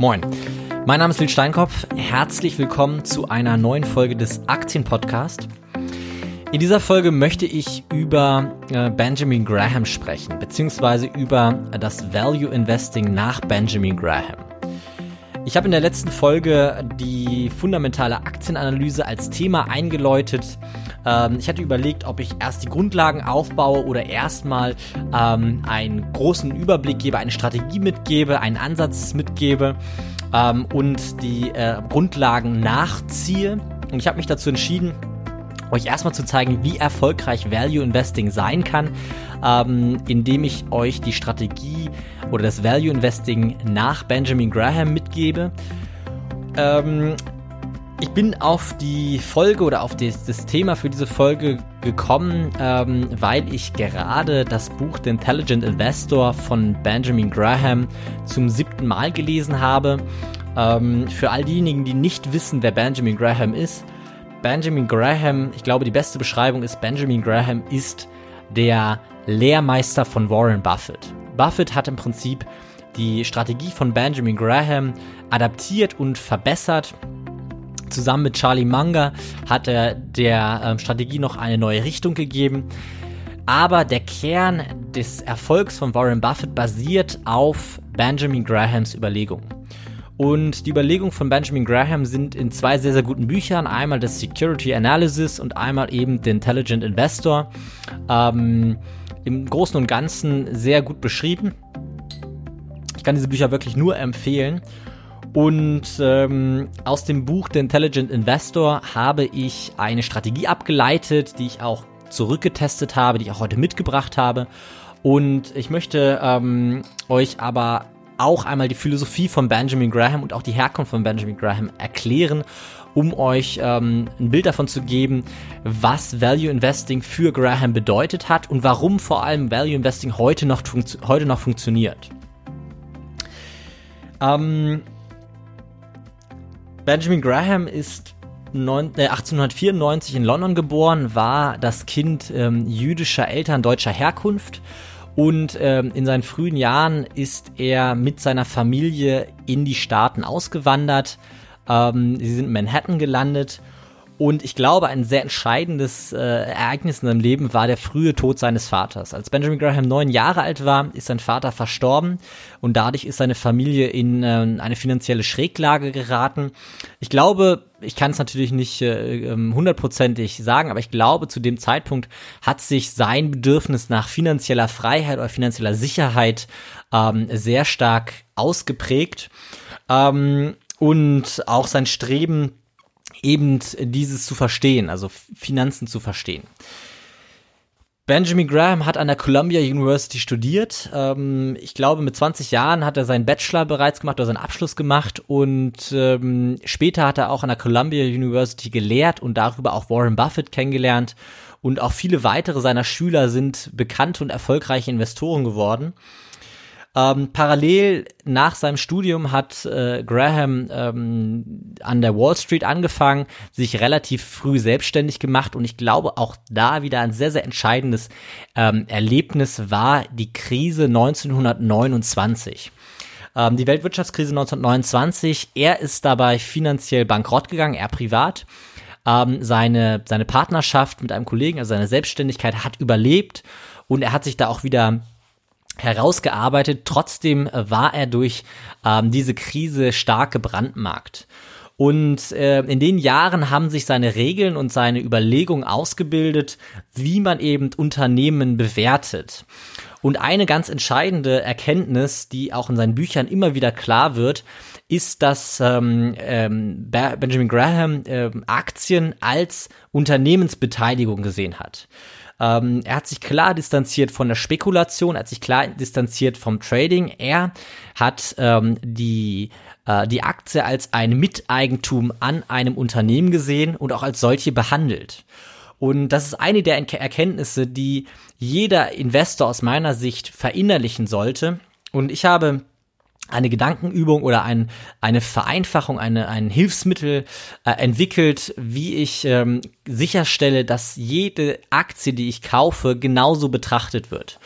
Moin, mein Name ist Lil Steinkopf. Herzlich willkommen zu einer neuen Folge des Aktienpodcast. In dieser Folge möchte ich über äh, Benjamin Graham sprechen, beziehungsweise über das Value Investing nach Benjamin Graham. Ich habe in der letzten Folge die fundamentale Aktienanalyse als Thema eingeläutet. Ähm, ich hatte überlegt, ob ich erst die Grundlagen aufbaue oder erstmal ähm, einen großen Überblick gebe, eine Strategie mitgebe, einen Ansatz mitgebe ähm, und die äh, Grundlagen nachziehe. Und ich habe mich dazu entschieden, euch erstmal zu zeigen, wie erfolgreich Value Investing sein kann, ähm, indem ich euch die Strategie oder das Value Investing nach Benjamin Graham mitgebe. Ähm, ich bin auf die Folge oder auf das, das Thema für diese Folge gekommen, ähm, weil ich gerade das Buch The Intelligent Investor von Benjamin Graham zum siebten Mal gelesen habe. Ähm, für all diejenigen, die nicht wissen, wer Benjamin Graham ist, Benjamin Graham, ich glaube, die beste Beschreibung ist, Benjamin Graham ist der Lehrmeister von Warren Buffett. Buffett hat im Prinzip die Strategie von Benjamin Graham adaptiert und verbessert. Zusammen mit Charlie Munger hat er der äh, Strategie noch eine neue Richtung gegeben. Aber der Kern des Erfolgs von Warren Buffett basiert auf Benjamin Grahams Überlegungen. Und die Überlegungen von Benjamin Graham sind in zwei sehr, sehr guten Büchern. Einmal das Security Analysis und einmal eben The Intelligent Investor. Ähm, Im Großen und Ganzen sehr gut beschrieben. Ich kann diese Bücher wirklich nur empfehlen. Und ähm, aus dem Buch The Intelligent Investor habe ich eine Strategie abgeleitet, die ich auch zurückgetestet habe, die ich auch heute mitgebracht habe. Und ich möchte ähm, euch aber auch einmal die Philosophie von Benjamin Graham und auch die Herkunft von Benjamin Graham erklären, um euch ähm, ein Bild davon zu geben, was Value Investing für Graham bedeutet hat und warum vor allem Value Investing heute noch, heute noch funktioniert. Ähm, Benjamin Graham ist 1894 äh, in London geboren, war das Kind ähm, jüdischer Eltern deutscher Herkunft und ähm, in seinen frühen Jahren ist er mit seiner Familie in die Staaten ausgewandert. Ähm, sie sind in Manhattan gelandet und ich glaube, ein sehr entscheidendes äh, Ereignis in seinem Leben war der frühe Tod seines Vaters. Als Benjamin Graham neun Jahre alt war, ist sein Vater verstorben und dadurch ist seine Familie in äh, eine finanzielle Schräglage geraten. Ich glaube, ich kann es natürlich nicht äh, ähm, hundertprozentig sagen, aber ich glaube, zu dem Zeitpunkt hat sich sein Bedürfnis nach finanzieller Freiheit oder finanzieller Sicherheit ähm, sehr stark ausgeprägt. Ähm, und auch sein Streben eben dieses zu verstehen, also Finanzen zu verstehen. Benjamin Graham hat an der Columbia University studiert. Ähm, ich glaube, mit 20 Jahren hat er seinen Bachelor bereits gemacht oder seinen Abschluss gemacht und ähm, später hat er auch an der Columbia University gelehrt und darüber auch Warren Buffett kennengelernt und auch viele weitere seiner Schüler sind bekannte und erfolgreiche Investoren geworden. Ähm, parallel nach seinem Studium hat äh, Graham ähm, an der Wall Street angefangen, sich relativ früh selbstständig gemacht und ich glaube auch da wieder ein sehr, sehr entscheidendes ähm, Erlebnis war die Krise 1929 ähm, die Weltwirtschaftskrise 1929. Er ist dabei finanziell bankrott gegangen, er privat. Ähm, seine, seine Partnerschaft mit einem Kollegen, also seine Selbstständigkeit hat überlebt und er hat sich da auch wieder herausgearbeitet. Trotzdem war er durch ähm, diese Krise stark gebrandmarkt. Und äh, in den Jahren haben sich seine Regeln und seine Überlegungen ausgebildet, wie man eben Unternehmen bewertet. Und eine ganz entscheidende Erkenntnis, die auch in seinen Büchern immer wieder klar wird, ist, dass ähm, ähm, Benjamin Graham äh, Aktien als Unternehmensbeteiligung gesehen hat. Ähm, er hat sich klar distanziert von der Spekulation, er hat sich klar distanziert vom Trading. Er hat ähm, die äh, die Aktie als ein Miteigentum an einem Unternehmen gesehen und auch als solche behandelt. Und das ist eine der Erkenntnisse, die jeder Investor aus meiner Sicht verinnerlichen sollte. Und ich habe eine Gedankenübung oder ein, eine Vereinfachung, eine, ein Hilfsmittel äh, entwickelt, wie ich ähm, sicherstelle, dass jede Aktie, die ich kaufe, genauso betrachtet wird.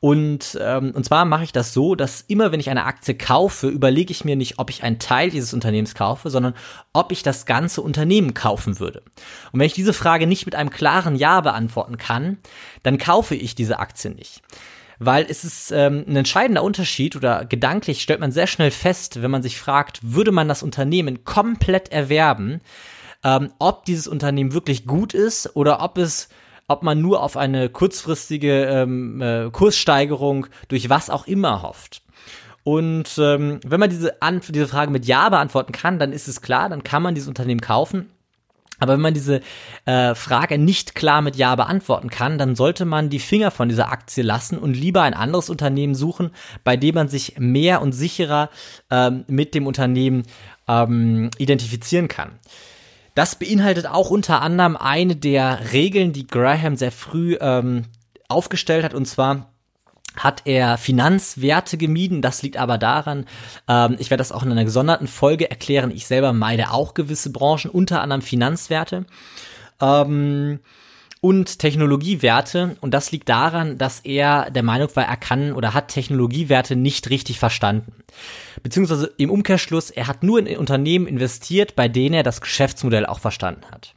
Und, ähm, und zwar mache ich das so, dass immer wenn ich eine Aktie kaufe, überlege ich mir nicht, ob ich einen Teil dieses Unternehmens kaufe, sondern ob ich das ganze Unternehmen kaufen würde. Und wenn ich diese Frage nicht mit einem klaren Ja beantworten kann, dann kaufe ich diese Aktie nicht weil es ist ähm, ein entscheidender Unterschied oder gedanklich stellt man sehr schnell fest, wenn man sich fragt, würde man das Unternehmen komplett erwerben, ähm, ob dieses Unternehmen wirklich gut ist oder ob es ob man nur auf eine kurzfristige ähm, äh, Kurssteigerung durch was auch immer hofft. Und ähm, wenn man diese, diese Frage mit Ja beantworten kann, dann ist es klar, dann kann man dieses Unternehmen kaufen. Aber wenn man diese äh, Frage nicht klar mit Ja beantworten kann, dann sollte man die Finger von dieser Aktie lassen und lieber ein anderes Unternehmen suchen, bei dem man sich mehr und sicherer ähm, mit dem Unternehmen ähm, identifizieren kann. Das beinhaltet auch unter anderem eine der Regeln, die Graham sehr früh ähm, aufgestellt hat, und zwar hat er Finanzwerte gemieden. Das liegt aber daran, ähm, ich werde das auch in einer gesonderten Folge erklären, ich selber meide auch gewisse Branchen, unter anderem Finanzwerte. Ähm, und Technologiewerte. Und das liegt daran, dass er der Meinung war, er kann oder hat Technologiewerte nicht richtig verstanden. Beziehungsweise im Umkehrschluss, er hat nur in Unternehmen investiert, bei denen er das Geschäftsmodell auch verstanden hat.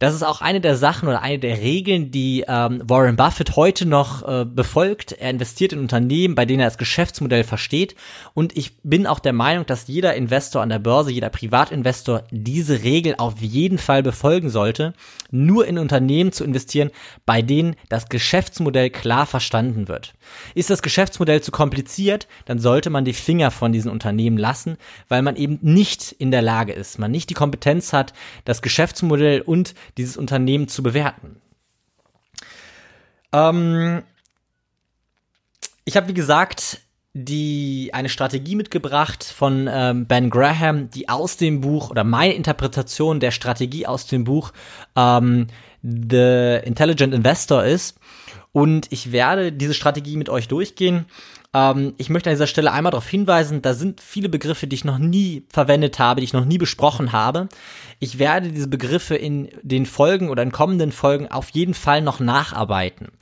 Das ist auch eine der Sachen oder eine der Regeln, die ähm, Warren Buffett heute noch äh, befolgt. Er investiert in Unternehmen, bei denen er das Geschäftsmodell versteht. Und ich bin auch der Meinung, dass jeder Investor an der Börse, jeder Privatinvestor diese Regel auf jeden Fall befolgen sollte, nur in Unternehmen zu investieren, bei denen das Geschäftsmodell klar verstanden wird. Ist das Geschäftsmodell zu kompliziert, dann sollte man die Finger von diesen Unternehmen lassen, weil man eben nicht in der Lage ist, man nicht die Kompetenz hat, das Geschäftsmodell und dieses Unternehmen zu bewerten. Ähm, ich habe, wie gesagt, die eine Strategie mitgebracht von ähm, Ben Graham, die aus dem Buch oder meine Interpretation der Strategie aus dem Buch ähm, The Intelligent Investor ist. Und ich werde diese Strategie mit euch durchgehen. Ähm, ich möchte an dieser Stelle einmal darauf hinweisen, da sind viele Begriffe, die ich noch nie verwendet habe, die ich noch nie besprochen habe. Ich werde diese Begriffe in den Folgen oder in kommenden Folgen auf jeden Fall noch nacharbeiten.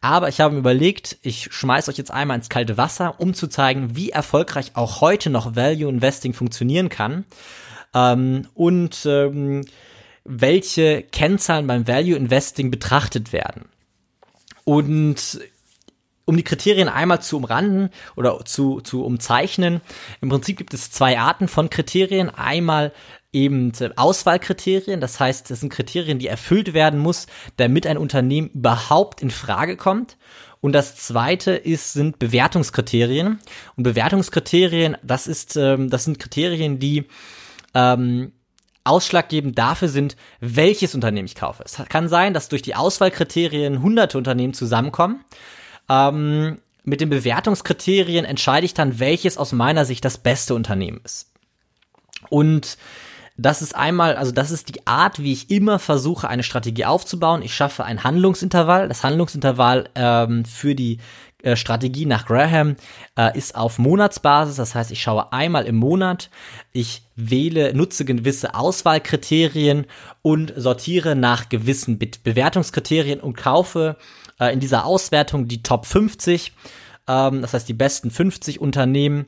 Aber ich habe mir überlegt, ich schmeiß euch jetzt einmal ins kalte Wasser, um zu zeigen, wie erfolgreich auch heute noch Value Investing funktionieren kann. Ähm, und ähm, welche Kennzahlen beim Value Investing betrachtet werden. Und um die Kriterien einmal zu umranden oder zu, zu umzeichnen, im Prinzip gibt es zwei Arten von Kriterien. Einmal eben Auswahlkriterien, das heißt, es sind Kriterien, die erfüllt werden muss, damit ein Unternehmen überhaupt in Frage kommt. Und das zweite ist, sind Bewertungskriterien. Und Bewertungskriterien, das ist, ähm, das sind Kriterien, die ähm, ausschlaggebend dafür sind, welches Unternehmen ich kaufe. Es kann sein, dass durch die Auswahlkriterien hunderte Unternehmen zusammenkommen. Ähm, mit den Bewertungskriterien entscheide ich dann, welches aus meiner Sicht das beste Unternehmen ist. Und das ist einmal, also das ist die Art, wie ich immer versuche, eine Strategie aufzubauen. Ich schaffe ein Handlungsintervall. Das Handlungsintervall ähm, für die äh, Strategie nach Graham äh, ist auf Monatsbasis. Das heißt, ich schaue einmal im Monat, ich wähle, nutze gewisse Auswahlkriterien und sortiere nach gewissen Be Bewertungskriterien und kaufe äh, in dieser Auswertung die Top 50. Ähm, das heißt, die besten 50 Unternehmen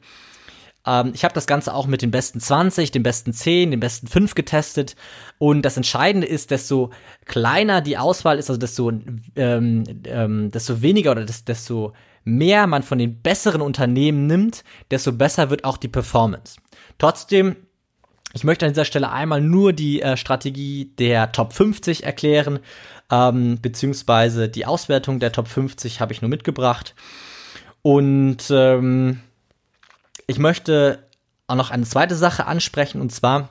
ähm, ich habe das Ganze auch mit den besten 20, den besten 10, den besten 5 getestet. Und das Entscheidende ist, desto kleiner die Auswahl ist, also desto, ähm, ähm, desto weniger oder desto mehr man von den besseren Unternehmen nimmt, desto besser wird auch die Performance. Trotzdem ich möchte an dieser Stelle einmal nur die äh, Strategie der Top 50 erklären, ähm, beziehungsweise die Auswertung der Top 50 habe ich nur mitgebracht. Und ähm, ich möchte auch noch eine zweite Sache ansprechen und zwar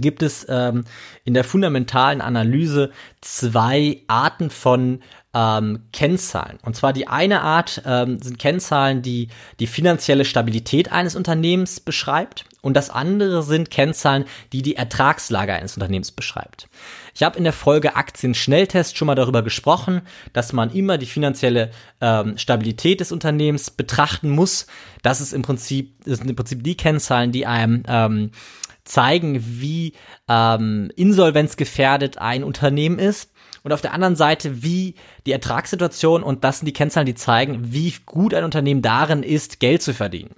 gibt es ähm, in der fundamentalen Analyse zwei Arten von ähm, Kennzahlen. Und zwar die eine Art ähm, sind Kennzahlen, die die finanzielle Stabilität eines Unternehmens beschreibt. Und das andere sind Kennzahlen, die die Ertragslage eines Unternehmens beschreibt. Ich habe in der Folge Aktien-Schnelltest schon mal darüber gesprochen, dass man immer die finanzielle ähm, Stabilität des Unternehmens betrachten muss. Das ist im Prinzip, das sind im Prinzip die Kennzahlen, die einem ähm, zeigen, wie ähm, insolvenzgefährdet ein Unternehmen ist. und auf der anderen Seite, wie die Ertragssituation und das sind die Kennzahlen, die zeigen, wie gut ein Unternehmen darin ist, Geld zu verdienen.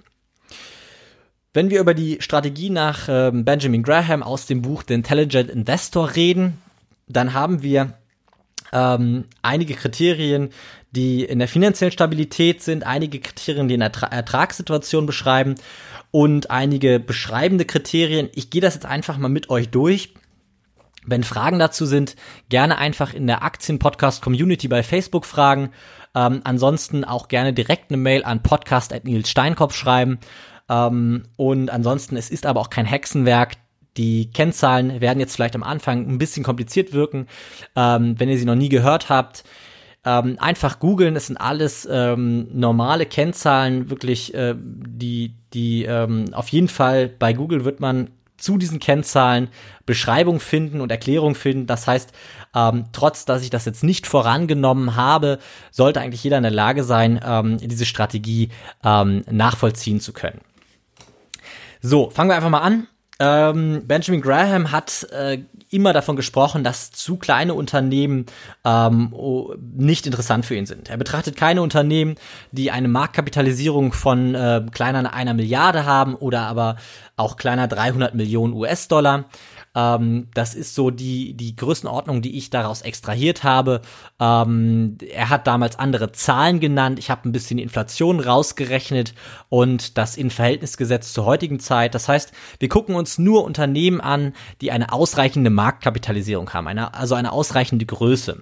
Wenn wir über die Strategie nach äh, Benjamin Graham aus dem Buch The Intelligent Investor reden, dann haben wir ähm, einige Kriterien, die in der finanziellen Stabilität sind, einige Kriterien, die in der Ertra Ertragssituation beschreiben und einige beschreibende Kriterien. Ich gehe das jetzt einfach mal mit euch durch. Wenn Fragen dazu sind, gerne einfach in der Aktien-Podcast-Community bei Facebook fragen. Ähm, ansonsten auch gerne direkt eine Mail an podcast.nilssteinkopf schreiben. Ähm, und ansonsten, es ist aber auch kein Hexenwerk. Die Kennzahlen werden jetzt vielleicht am Anfang ein bisschen kompliziert wirken. Ähm, wenn ihr sie noch nie gehört habt, ähm, einfach googeln. Es sind alles ähm, normale Kennzahlen, wirklich, äh, die, die ähm, auf jeden Fall bei Google wird man zu diesen Kennzahlen Beschreibung finden und Erklärung finden. Das heißt, ähm, trotz dass ich das jetzt nicht vorangenommen habe, sollte eigentlich jeder in der Lage sein, ähm, diese Strategie ähm, nachvollziehen zu können. So, fangen wir einfach mal an. Ähm, Benjamin Graham hat äh, immer davon gesprochen, dass zu kleine Unternehmen ähm, nicht interessant für ihn sind. Er betrachtet keine Unternehmen, die eine Marktkapitalisierung von äh, kleiner einer Milliarde haben oder aber auch kleiner 300 Millionen US-Dollar. Ähm, das ist so die, die Größenordnung, die ich daraus extrahiert habe. Ähm, er hat damals andere Zahlen genannt. Ich habe ein bisschen die Inflation rausgerechnet und das in Verhältnis gesetzt zur heutigen Zeit. Das heißt, wir gucken uns nur Unternehmen an, die eine ausreichende Marktkapitalisierung haben, eine, also eine ausreichende Größe.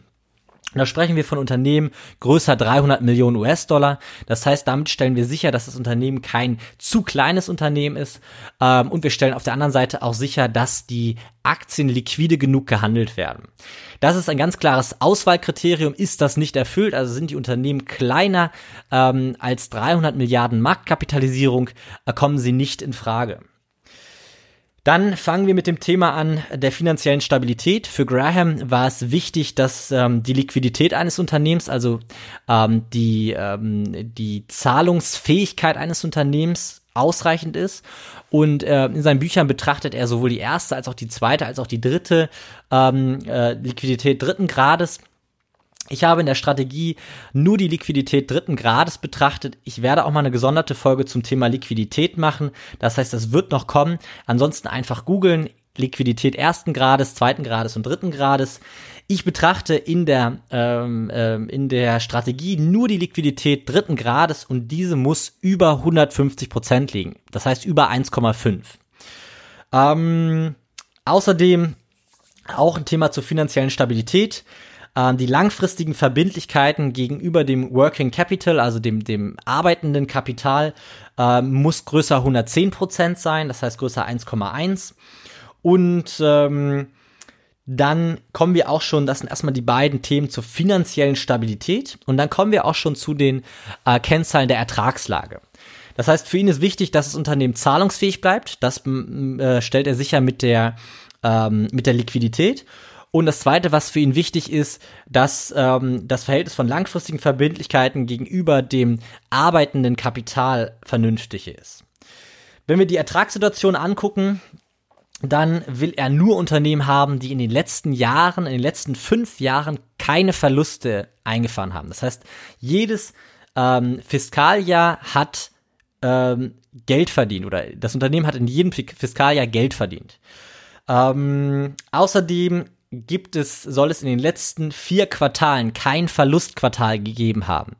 Da sprechen wir von Unternehmen größer 300 Millionen US-Dollar. Das heißt, damit stellen wir sicher, dass das Unternehmen kein zu kleines Unternehmen ist. Ähm, und wir stellen auf der anderen Seite auch sicher, dass die Aktien liquide genug gehandelt werden. Das ist ein ganz klares Auswahlkriterium. Ist das nicht erfüllt, also sind die Unternehmen kleiner ähm, als 300 Milliarden Marktkapitalisierung, äh, kommen sie nicht in Frage. Dann fangen wir mit dem Thema an der finanziellen Stabilität. Für Graham war es wichtig, dass ähm, die Liquidität eines Unternehmens, also ähm, die, ähm, die Zahlungsfähigkeit eines Unternehmens ausreichend ist. Und äh, in seinen Büchern betrachtet er sowohl die erste als auch die zweite als auch die dritte ähm, äh, Liquidität dritten Grades ich habe in der Strategie nur die Liquidität dritten Grades betrachtet. Ich werde auch mal eine gesonderte Folge zum Thema Liquidität machen. Das heißt, das wird noch kommen. Ansonsten einfach googeln. Liquidität ersten Grades, zweiten Grades und dritten Grades. Ich betrachte in der, ähm, ähm, in der Strategie nur die Liquidität dritten Grades und diese muss über 150 Prozent liegen. Das heißt über 1,5. Ähm, außerdem auch ein Thema zur finanziellen Stabilität. Ähm, die langfristigen Verbindlichkeiten gegenüber dem Working Capital, also dem, dem arbeitenden Kapital, äh, muss größer 110 Prozent sein, das heißt größer 1,1. Und ähm, dann kommen wir auch schon, das sind erstmal die beiden Themen zur finanziellen Stabilität. Und dann kommen wir auch schon zu den äh, Kennzahlen der Ertragslage. Das heißt, für ihn ist wichtig, dass das Unternehmen zahlungsfähig bleibt. Das äh, stellt er sicher mit der, ähm, mit der Liquidität. Und das Zweite, was für ihn wichtig ist, dass ähm, das Verhältnis von langfristigen Verbindlichkeiten gegenüber dem arbeitenden Kapital vernünftig ist. Wenn wir die Ertragssituation angucken, dann will er nur Unternehmen haben, die in den letzten Jahren, in den letzten fünf Jahren keine Verluste eingefahren haben. Das heißt, jedes ähm, Fiskaljahr hat ähm, Geld verdient oder das Unternehmen hat in jedem Fiskaljahr Geld verdient. Ähm, außerdem gibt es, soll es in den letzten vier Quartalen kein Verlustquartal gegeben haben.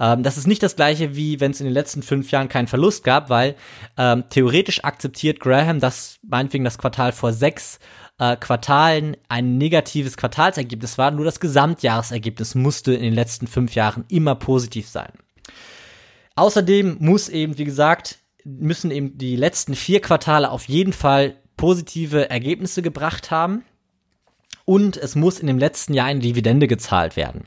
Ähm, das ist nicht das gleiche, wie wenn es in den letzten fünf Jahren keinen Verlust gab, weil ähm, theoretisch akzeptiert Graham, dass meinetwegen das Quartal vor sechs äh, Quartalen ein negatives Quartalsergebnis war, nur das Gesamtjahresergebnis musste in den letzten fünf Jahren immer positiv sein. Außerdem muss eben, wie gesagt, müssen eben die letzten vier Quartale auf jeden Fall positive Ergebnisse gebracht haben und es muss in dem letzten Jahr eine Dividende gezahlt werden.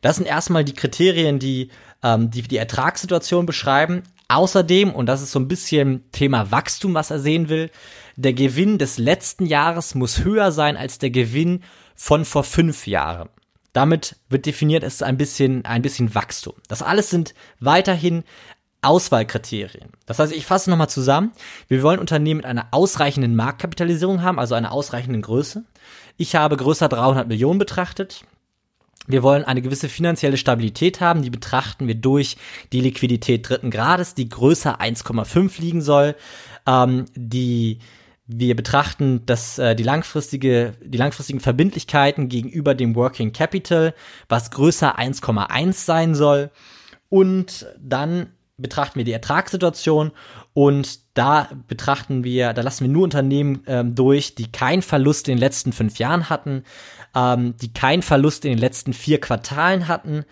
Das sind erstmal die Kriterien, die ähm, die, die Ertragssituation beschreiben. Außerdem, und das ist so ein bisschen Thema Wachstum, was er sehen will, der Gewinn des letzten Jahres muss höher sein als der Gewinn von vor fünf Jahren. Damit wird definiert, es ist ein bisschen, ein bisschen Wachstum. Das alles sind weiterhin Auswahlkriterien. Das heißt, ich fasse nochmal zusammen. Wir wollen Unternehmen mit einer ausreichenden Marktkapitalisierung haben, also einer ausreichenden Größe. Ich habe größer 300 Millionen betrachtet. Wir wollen eine gewisse finanzielle Stabilität haben, die betrachten wir durch die Liquidität dritten Grades, die größer 1,5 liegen soll. Ähm, die wir betrachten dass äh, die langfristige die langfristigen Verbindlichkeiten gegenüber dem Working Capital, was größer 1,1 sein soll und dann betrachten wir die Ertragssituation und da betrachten wir, da lassen wir nur Unternehmen ähm, durch, die keinen Verlust in den letzten fünf Jahren hatten, ähm, die keinen Verlust in den letzten vier Quartalen hatten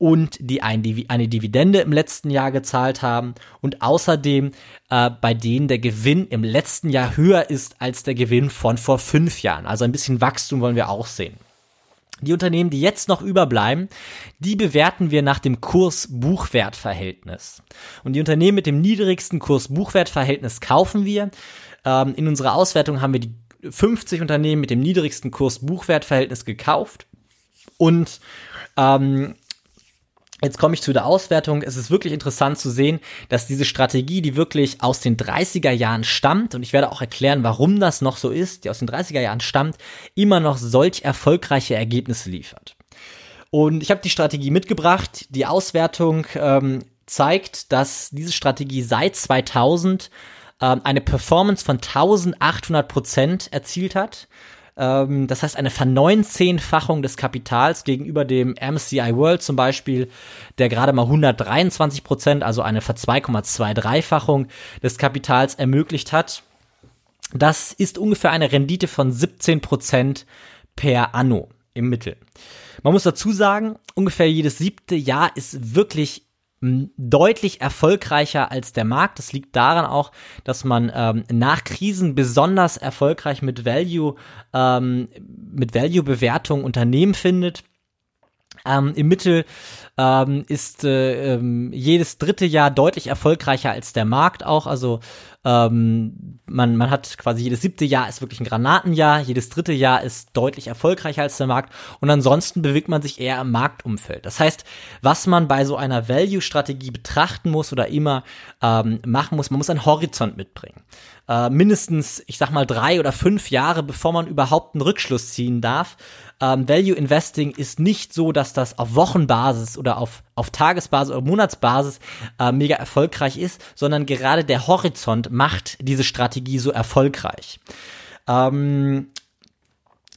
und die ein, eine Dividende im letzten Jahr gezahlt haben und außerdem äh, bei denen der Gewinn im letzten Jahr höher ist als der Gewinn von vor fünf Jahren. Also ein bisschen Wachstum wollen wir auch sehen. Die Unternehmen, die jetzt noch überbleiben, die bewerten wir nach dem Kurs-Buchwert-Verhältnis. Und die Unternehmen mit dem niedrigsten Kurs-Buchwert-Verhältnis kaufen wir. Ähm, in unserer Auswertung haben wir die 50 Unternehmen mit dem niedrigsten Kurs-Buchwert-Verhältnis gekauft. Und ähm, Jetzt komme ich zu der Auswertung. Es ist wirklich interessant zu sehen, dass diese Strategie, die wirklich aus den 30er Jahren stammt, und ich werde auch erklären, warum das noch so ist, die aus den 30er Jahren stammt, immer noch solch erfolgreiche Ergebnisse liefert. Und ich habe die Strategie mitgebracht. Die Auswertung ähm, zeigt, dass diese Strategie seit 2000 ähm, eine Performance von 1800 Prozent erzielt hat. Ähm, das heißt, eine Verneunzehnfachung des Kapitals gegenüber dem MCI World zum Beispiel, der gerade mal 123 Prozent, also eine Ver 2,23-fachung des Kapitals ermöglicht hat. Das ist ungefähr eine Rendite von 17 Prozent per Anno im Mittel. Man muss dazu sagen, ungefähr jedes siebte Jahr ist wirklich deutlich erfolgreicher als der Markt. Das liegt daran auch, dass man ähm, nach Krisen besonders erfolgreich mit Value, ähm, mit Value-Bewertung Unternehmen findet. Ähm, Im Mittel ähm, ist äh, ähm, jedes dritte Jahr deutlich erfolgreicher als der Markt auch. Also ähm, man, man hat quasi jedes siebte Jahr ist wirklich ein Granatenjahr, jedes dritte Jahr ist deutlich erfolgreicher als der Markt und ansonsten bewegt man sich eher im Marktumfeld. Das heißt, was man bei so einer Value-Strategie betrachten muss oder immer ähm, machen muss, man muss einen Horizont mitbringen. Äh, mindestens, ich sag mal, drei oder fünf Jahre, bevor man überhaupt einen Rückschluss ziehen darf. Ähm, Value Investing ist nicht so, dass das auf Wochenbasis oder auf, auf Tagesbasis oder Monatsbasis äh, mega erfolgreich ist, sondern gerade der Horizont macht diese Strategie so erfolgreich. Ähm,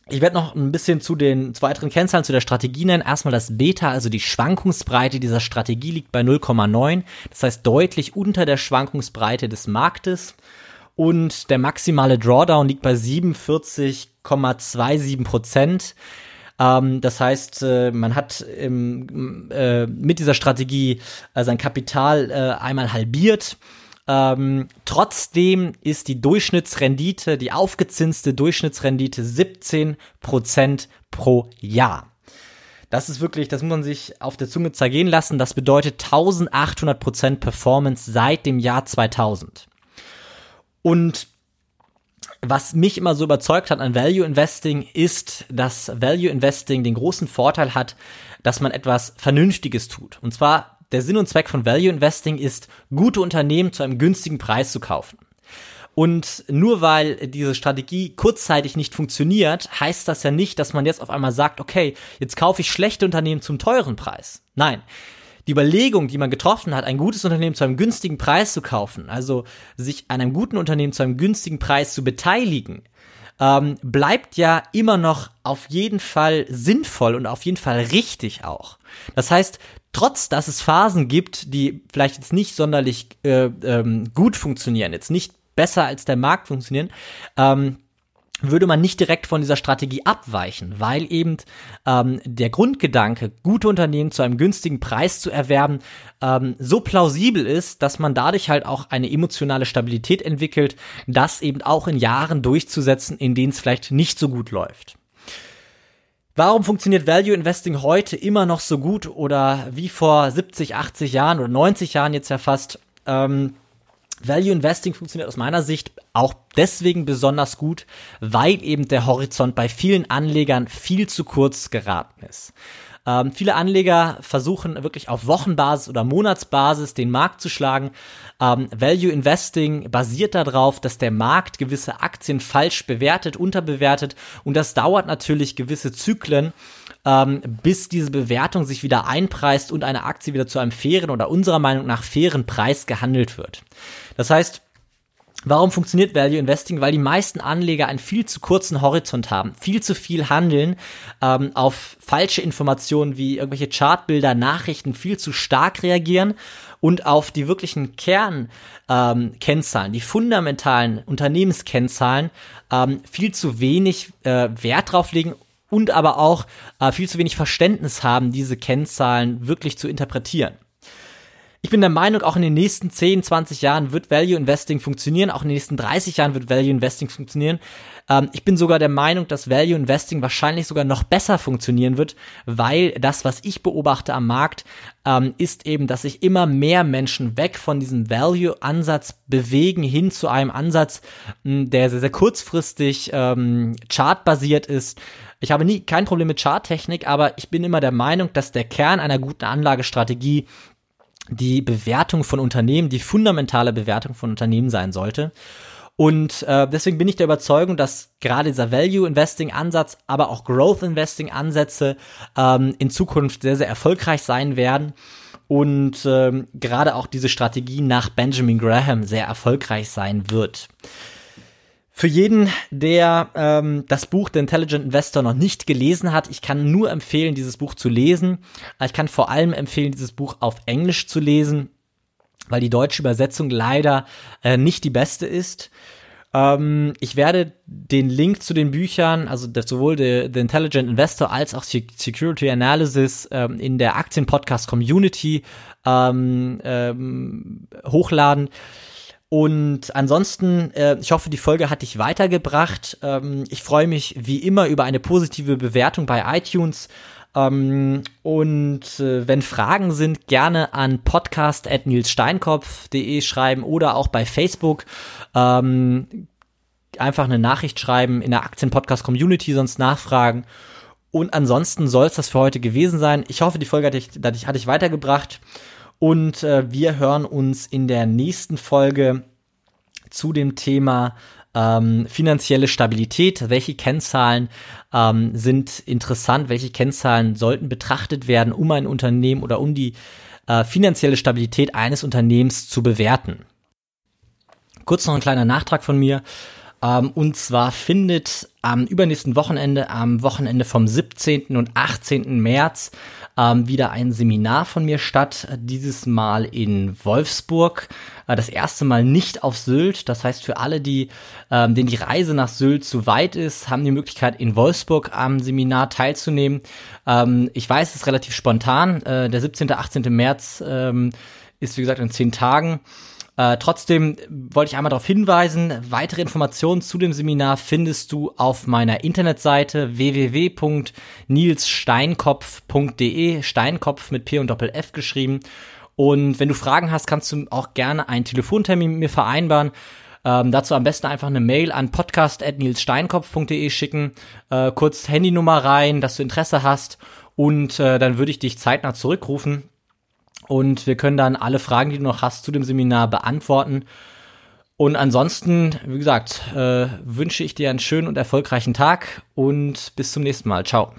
ich werde noch ein bisschen zu den weiteren Kennzahlen zu der Strategie nennen. Erstmal das Beta, also die Schwankungsbreite dieser Strategie liegt bei 0,9. Das heißt deutlich unter der Schwankungsbreite des Marktes. Und der maximale Drawdown liegt bei 47,27 Prozent. Ähm, das heißt, äh, man hat ähm, äh, mit dieser Strategie äh, sein Kapital äh, einmal halbiert. Ähm, trotzdem ist die Durchschnittsrendite, die aufgezinste Durchschnittsrendite 17 Prozent pro Jahr. Das ist wirklich, das muss man sich auf der Zunge zergehen lassen. Das bedeutet 1800 Prozent Performance seit dem Jahr 2000. Und was mich immer so überzeugt hat an Value Investing ist, dass Value Investing den großen Vorteil hat, dass man etwas Vernünftiges tut. Und zwar der Sinn und Zweck von Value Investing ist, gute Unternehmen zu einem günstigen Preis zu kaufen. Und nur weil diese Strategie kurzzeitig nicht funktioniert, heißt das ja nicht, dass man jetzt auf einmal sagt, okay, jetzt kaufe ich schlechte Unternehmen zum teuren Preis. Nein die Überlegung, die man getroffen hat, ein gutes Unternehmen zu einem günstigen Preis zu kaufen, also sich an einem guten Unternehmen zu einem günstigen Preis zu beteiligen, ähm, bleibt ja immer noch auf jeden Fall sinnvoll und auf jeden Fall richtig auch. Das heißt, trotz dass es Phasen gibt, die vielleicht jetzt nicht sonderlich äh, ähm, gut funktionieren, jetzt nicht besser als der Markt funktionieren, ähm, würde man nicht direkt von dieser Strategie abweichen, weil eben ähm, der Grundgedanke, gute Unternehmen zu einem günstigen Preis zu erwerben, ähm, so plausibel ist, dass man dadurch halt auch eine emotionale Stabilität entwickelt, das eben auch in Jahren durchzusetzen, in denen es vielleicht nicht so gut läuft. Warum funktioniert Value Investing heute immer noch so gut oder wie vor 70, 80 Jahren oder 90 Jahren jetzt ja fast? Ähm, Value Investing funktioniert aus meiner Sicht auch deswegen besonders gut, weil eben der Horizont bei vielen Anlegern viel zu kurz geraten ist. Ähm, viele Anleger versuchen wirklich auf Wochenbasis oder Monatsbasis den Markt zu schlagen. Ähm, Value Investing basiert darauf, dass der Markt gewisse Aktien falsch bewertet, unterbewertet und das dauert natürlich gewisse Zyklen, ähm, bis diese Bewertung sich wieder einpreist und eine Aktie wieder zu einem fairen oder unserer Meinung nach fairen Preis gehandelt wird. Das heißt, Warum funktioniert Value Investing? Weil die meisten Anleger einen viel zu kurzen Horizont haben, viel zu viel handeln, ähm, auf falsche Informationen wie irgendwelche Chartbilder, Nachrichten viel zu stark reagieren und auf die wirklichen Kernkennzahlen, ähm, die fundamentalen Unternehmenskennzahlen ähm, viel zu wenig äh, Wert drauf legen und aber auch äh, viel zu wenig Verständnis haben, diese Kennzahlen wirklich zu interpretieren. Ich bin der Meinung, auch in den nächsten 10, 20 Jahren wird Value Investing funktionieren, auch in den nächsten 30 Jahren wird Value Investing funktionieren. Ähm, ich bin sogar der Meinung, dass Value Investing wahrscheinlich sogar noch besser funktionieren wird, weil das, was ich beobachte am Markt, ähm, ist eben, dass sich immer mehr Menschen weg von diesem Value-Ansatz bewegen hin zu einem Ansatz, mh, der sehr, sehr kurzfristig ähm, chartbasiert ist. Ich habe nie kein Problem mit Charttechnik, aber ich bin immer der Meinung, dass der Kern einer guten Anlagestrategie die Bewertung von Unternehmen, die fundamentale Bewertung von Unternehmen sein sollte. Und äh, deswegen bin ich der Überzeugung, dass gerade dieser Value Investing Ansatz, aber auch Growth Investing Ansätze ähm, in Zukunft sehr, sehr erfolgreich sein werden. Und ähm, gerade auch diese Strategie nach Benjamin Graham sehr erfolgreich sein wird. Für jeden, der ähm, das Buch The Intelligent Investor noch nicht gelesen hat, ich kann nur empfehlen, dieses Buch zu lesen. Ich kann vor allem empfehlen, dieses Buch auf Englisch zu lesen, weil die deutsche Übersetzung leider äh, nicht die beste ist. Ähm, ich werde den Link zu den Büchern, also sowohl The, The Intelligent Investor als auch Security Analysis ähm, in der Aktienpodcast Community ähm, ähm, hochladen. Und ansonsten, äh, ich hoffe, die Folge hat dich weitergebracht. Ähm, ich freue mich wie immer über eine positive Bewertung bei iTunes. Ähm, und äh, wenn Fragen sind, gerne an podcast.nilssteinkopf.de schreiben oder auch bei Facebook. Ähm, einfach eine Nachricht schreiben in der Aktien-Podcast-Community, sonst nachfragen. Und ansonsten soll es das für heute gewesen sein. Ich hoffe, die Folge hat dich, hat dich, hat dich weitergebracht. Und äh, wir hören uns in der nächsten Folge zu dem Thema ähm, finanzielle Stabilität. Welche Kennzahlen ähm, sind interessant? Welche Kennzahlen sollten betrachtet werden, um ein Unternehmen oder um die äh, finanzielle Stabilität eines Unternehmens zu bewerten? Kurz noch ein kleiner Nachtrag von mir. Ähm, und zwar findet am übernächsten Wochenende, am Wochenende vom 17. und 18. März, ähm, wieder ein Seminar von mir statt. Dieses Mal in Wolfsburg. Äh, das erste Mal nicht auf Sylt. Das heißt, für alle, die, ähm, denen die Reise nach Sylt zu weit ist, haben die Möglichkeit, in Wolfsburg am Seminar teilzunehmen. Ähm, ich weiß, es ist relativ spontan. Äh, der 17. 18. März ähm, ist, wie gesagt, in zehn Tagen. Äh, trotzdem wollte ich einmal darauf hinweisen, weitere Informationen zu dem Seminar findest du auf meiner Internetseite www.nilssteinkopf.de, Steinkopf mit P und Doppel F geschrieben. Und wenn du Fragen hast, kannst du auch gerne einen Telefontermin mit mir vereinbaren. Ähm, dazu am besten einfach eine Mail an podcast.nilssteinkopf.de schicken, äh, kurz Handynummer rein, dass du Interesse hast und äh, dann würde ich dich zeitnah zurückrufen. Und wir können dann alle Fragen, die du noch hast zu dem Seminar, beantworten. Und ansonsten, wie gesagt, äh, wünsche ich dir einen schönen und erfolgreichen Tag und bis zum nächsten Mal. Ciao.